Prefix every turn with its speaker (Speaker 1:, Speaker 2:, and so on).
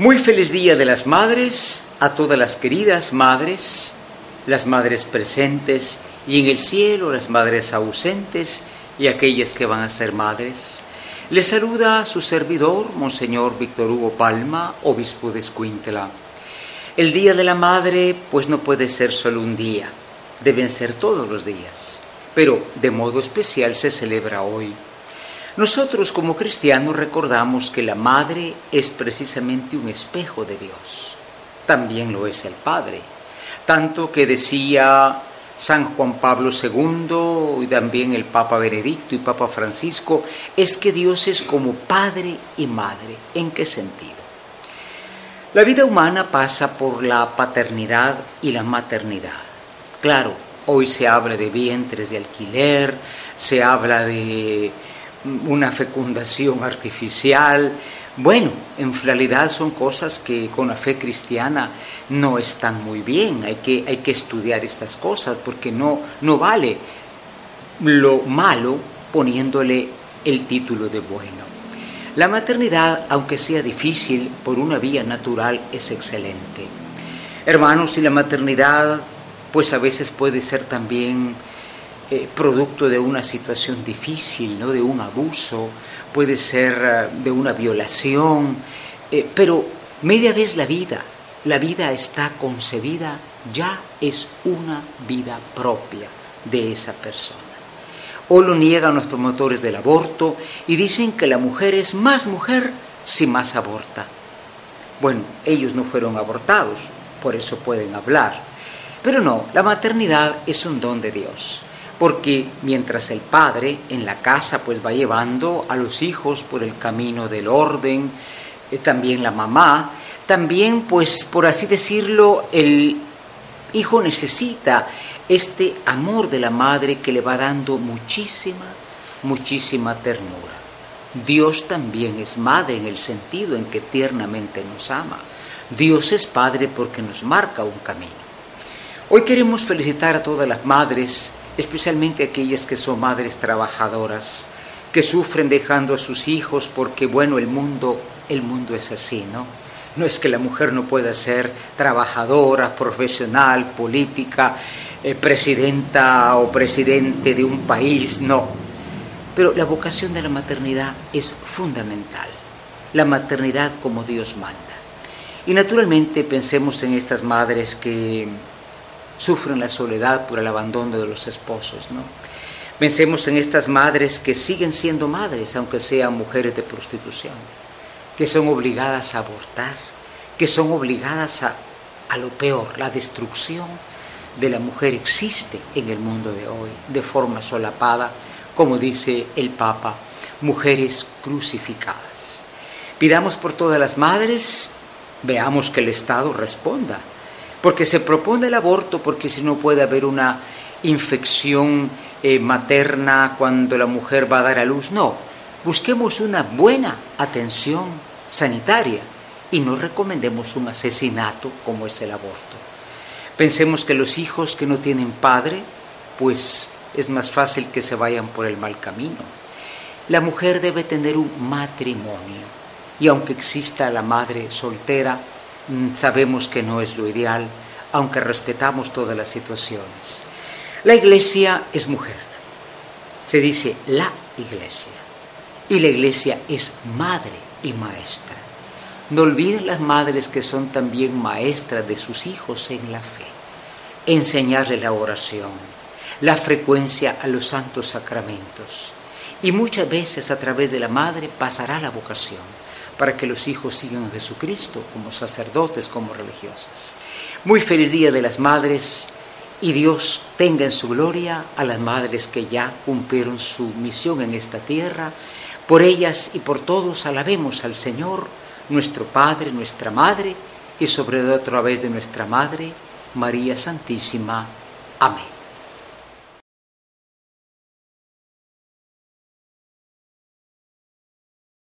Speaker 1: Muy feliz día de las madres a todas las queridas madres, las madres presentes y en el cielo las madres ausentes y aquellas que van a ser madres. Les saluda su servidor, Monseñor Víctor Hugo Palma, obispo de Escuintla. El Día de la Madre pues no puede ser solo un día, deben ser todos los días, pero de modo especial se celebra hoy nosotros como cristianos recordamos que la madre es precisamente un espejo de Dios. También lo es el Padre. Tanto que decía San Juan Pablo II y también el Papa Benedicto y Papa Francisco, es que Dios es como Padre y Madre. ¿En qué sentido? La vida humana pasa por la paternidad y la maternidad. Claro, hoy se habla de vientres de alquiler, se habla de una fecundación artificial. Bueno, en realidad son cosas que con la fe cristiana no están muy bien. Hay que, hay que estudiar estas cosas porque no, no vale lo malo poniéndole el título de bueno. La maternidad, aunque sea difícil por una vía natural, es excelente. Hermanos, y la maternidad, pues a veces puede ser también eh, producto de una situación difícil, ¿no? de un abuso, puede ser eh, de una violación, eh, pero media vez la vida, la vida está concebida, ya es una vida propia de esa persona. O lo niegan los promotores del aborto y dicen que la mujer es más mujer si más aborta. Bueno, ellos no fueron abortados, por eso pueden hablar. Pero no, la maternidad es un don de Dios porque mientras el padre en la casa pues va llevando a los hijos por el camino del orden, eh, también la mamá, también pues por así decirlo el hijo necesita este amor de la madre que le va dando muchísima, muchísima ternura. Dios también es madre en el sentido en que tiernamente nos ama. Dios es padre porque nos marca un camino. Hoy queremos felicitar a todas las madres especialmente aquellas que son madres trabajadoras, que sufren dejando a sus hijos porque, bueno, el mundo, el mundo es así, ¿no? No es que la mujer no pueda ser trabajadora, profesional, política, eh, presidenta o presidente de un país, no. Pero la vocación de la maternidad es fundamental. La maternidad como Dios manda. Y naturalmente pensemos en estas madres que sufren la soledad por el abandono de los esposos. ¿no? Pensemos en estas madres que siguen siendo madres, aunque sean mujeres de prostitución, que son obligadas a abortar, que son obligadas a, a lo peor, la destrucción de la mujer existe en el mundo de hoy, de forma solapada, como dice el Papa, mujeres crucificadas. Pidamos por todas las madres, veamos que el Estado responda porque se propone el aborto porque si no puede haber una infección eh, materna cuando la mujer va a dar a luz. No, busquemos una buena atención sanitaria y no recomendemos un asesinato como es el aborto. Pensemos que los hijos que no tienen padre, pues es más fácil que se vayan por el mal camino. La mujer debe tener un matrimonio y aunque exista la madre soltera, sabemos que no es lo ideal, aunque respetamos todas las situaciones. La iglesia es mujer. Se dice la iglesia. Y la iglesia es madre y maestra. No olviden las madres que son también maestras de sus hijos en la fe. Enseñarles la oración, la frecuencia a los santos sacramentos. Y muchas veces a través de la madre pasará la vocación para que los hijos sigan a Jesucristo como sacerdotes, como religiosas. Muy feliz día de las madres y Dios tenga en su gloria a las madres que ya cumplieron su misión en esta tierra. Por ellas y por todos alabemos al Señor, nuestro Padre, nuestra Madre y sobre todo a través de nuestra Madre, María Santísima. Amén.